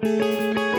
Música